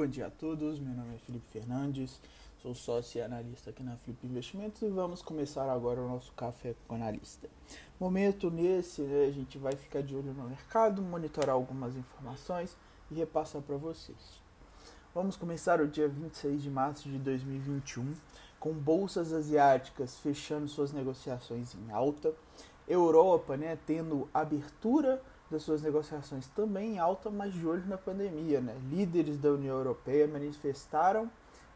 bom dia a todos. Meu nome é Felipe Fernandes, sou sócio e analista aqui na Flip Investimentos e vamos começar agora o nosso café com analista. Momento nesse, né, a gente vai ficar de olho no mercado, monitorar algumas informações e repassar para vocês. Vamos começar o dia 26 de março de 2021 com bolsas asiáticas fechando suas negociações em alta, Europa, né, tendo abertura das suas negociações também em alta, mas de olho na pandemia. Né? Líderes da União Europeia manifestaram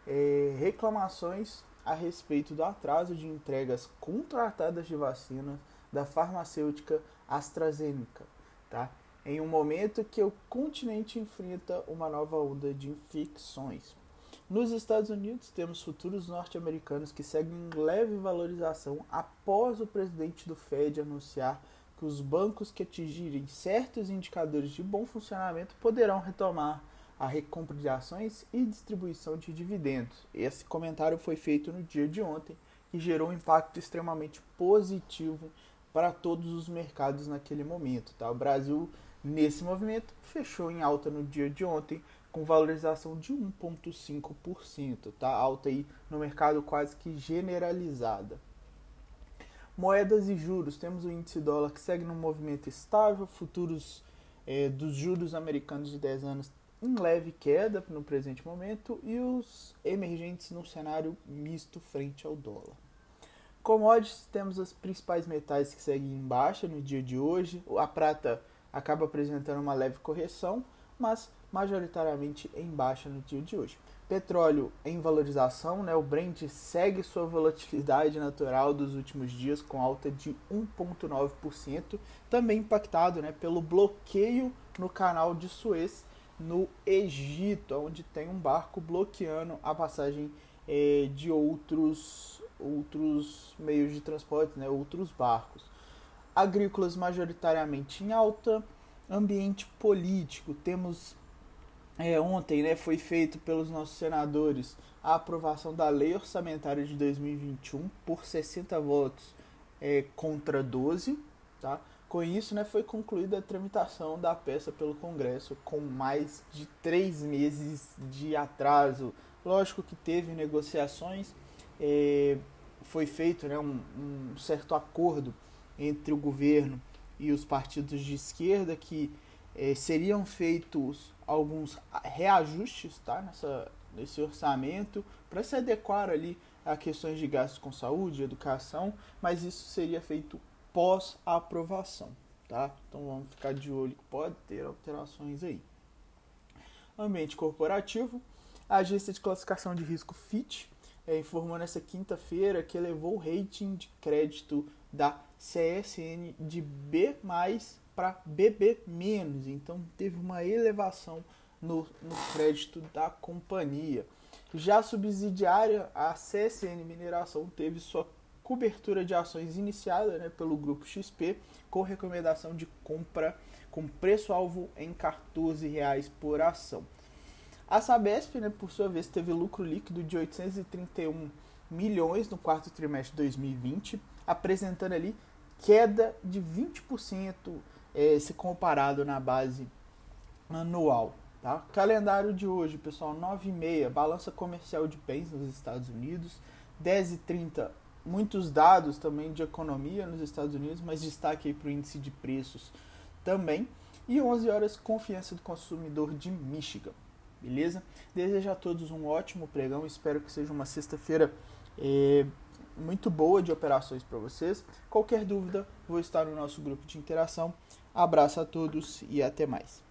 é, reclamações a respeito do atraso de entregas contratadas de vacinas da farmacêutica AstraZeneca, tá? em um momento que o continente enfrenta uma nova onda de infecções. Nos Estados Unidos, temos futuros norte-americanos que seguem em leve valorização após o presidente do Fed anunciar os bancos que atingirem certos indicadores de bom funcionamento poderão retomar a recompra de ações e distribuição de dividendos. Esse comentário foi feito no dia de ontem e gerou um impacto extremamente positivo para todos os mercados naquele momento. Tá? O Brasil, nesse movimento, fechou em alta no dia de ontem, com valorização de 1,5%, tá? alta aí no mercado quase que generalizada. Moedas e juros, temos o índice dólar que segue num movimento estável, futuros é, dos juros americanos de 10 anos em leve queda no presente momento e os emergentes num cenário misto frente ao dólar. Commodities, temos os principais metais que seguem em baixa no dia de hoje. A prata acaba apresentando uma leve correção, mas majoritariamente em baixa no dia de hoje. Petróleo em valorização, né? o Brent segue sua volatilidade natural dos últimos dias com alta de 1,9%, também impactado né, pelo bloqueio no canal de Suez no Egito, onde tem um barco bloqueando a passagem eh, de outros, outros meios de transporte, né, outros barcos. Agrícolas majoritariamente em alta, ambiente político, temos é, ontem né, foi feito pelos nossos senadores a aprovação da lei orçamentária de 2021 por 60 votos é, contra 12. Tá? Com isso, né, foi concluída a tramitação da peça pelo Congresso com mais de três meses de atraso. Lógico que teve negociações, é, foi feito né, um, um certo acordo entre o governo e os partidos de esquerda que é, seriam feitos alguns reajustes tá, nessa, nesse orçamento para se adequar ali a questões de gastos com saúde, educação, mas isso seria feito pós aprovação, tá? Então vamos ficar de olho que pode ter alterações aí. Ambiente corporativo, a agência de classificação de risco Fitch é, informou nessa quinta-feira que elevou o rating de crédito da CSN de B+ para BB menos, então teve uma elevação no, no crédito da companhia. Já a subsidiária, a CSN Mineração, teve sua cobertura de ações iniciada né, pelo grupo XP com recomendação de compra com preço-alvo em R$ 14,00 por ação. A Sabesp, né, por sua vez, teve lucro líquido de 831 milhões no quarto trimestre de 2020, apresentando ali queda de 20% é, se comparado na base anual. Tá? Calendário de hoje, pessoal, 9 e meia, balança comercial de bens nos Estados Unidos, 10 e 30, muitos dados também de economia nos Estados Unidos, mas destaque para o índice de preços também, e 11 horas, confiança do consumidor de Michigan, beleza? Desejo a todos um ótimo pregão, espero que seja uma sexta-feira é, muito boa de operações para vocês. Qualquer dúvida, vou estar no nosso grupo de interação. Abraço a todos e até mais.